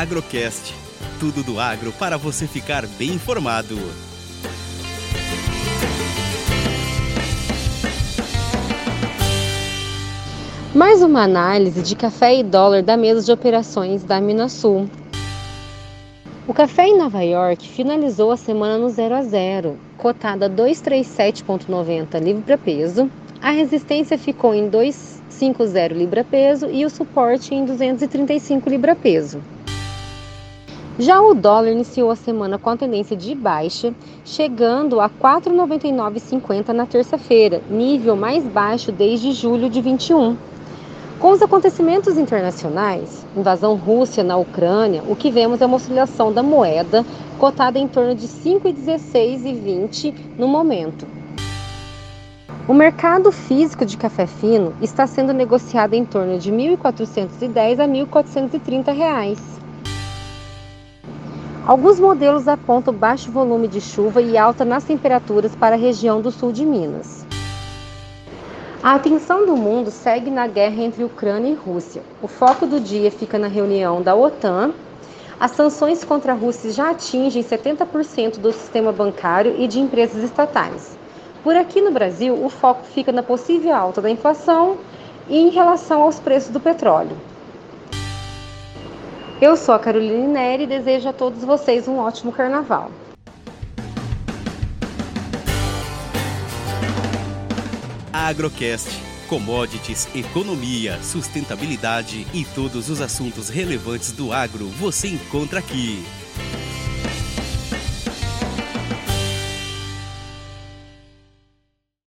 Agrocast. Tudo do agro para você ficar bem informado. Mais uma análise de café e dólar da mesa de operações da Minasul. O café em Nova York finalizou a semana no 0 a 0, cotada 237,90 libra peso. A resistência ficou em 250 libra peso e o suporte em 235 libra peso. Já o dólar iniciou a semana com a tendência de baixa, chegando a 4,9950 na terça-feira, nível mais baixo desde julho de 21. Com os acontecimentos internacionais, invasão Rússia na Ucrânia, o que vemos é uma oscilação da moeda cotada em torno de 5,16 e 20 no momento. O mercado físico de café fino está sendo negociado em torno de R$ 1.410 a 1.430 reais. Alguns modelos apontam baixo volume de chuva e alta nas temperaturas para a região do sul de Minas. A atenção do mundo segue na guerra entre Ucrânia e Rússia. O foco do dia fica na reunião da OTAN. As sanções contra a Rússia já atingem 70% do sistema bancário e de empresas estatais. Por aqui no Brasil, o foco fica na possível alta da inflação e em relação aos preços do petróleo. Eu sou a Caroline Neri e desejo a todos vocês um ótimo carnaval. Agrocast. Commodities, economia, sustentabilidade e todos os assuntos relevantes do agro você encontra aqui.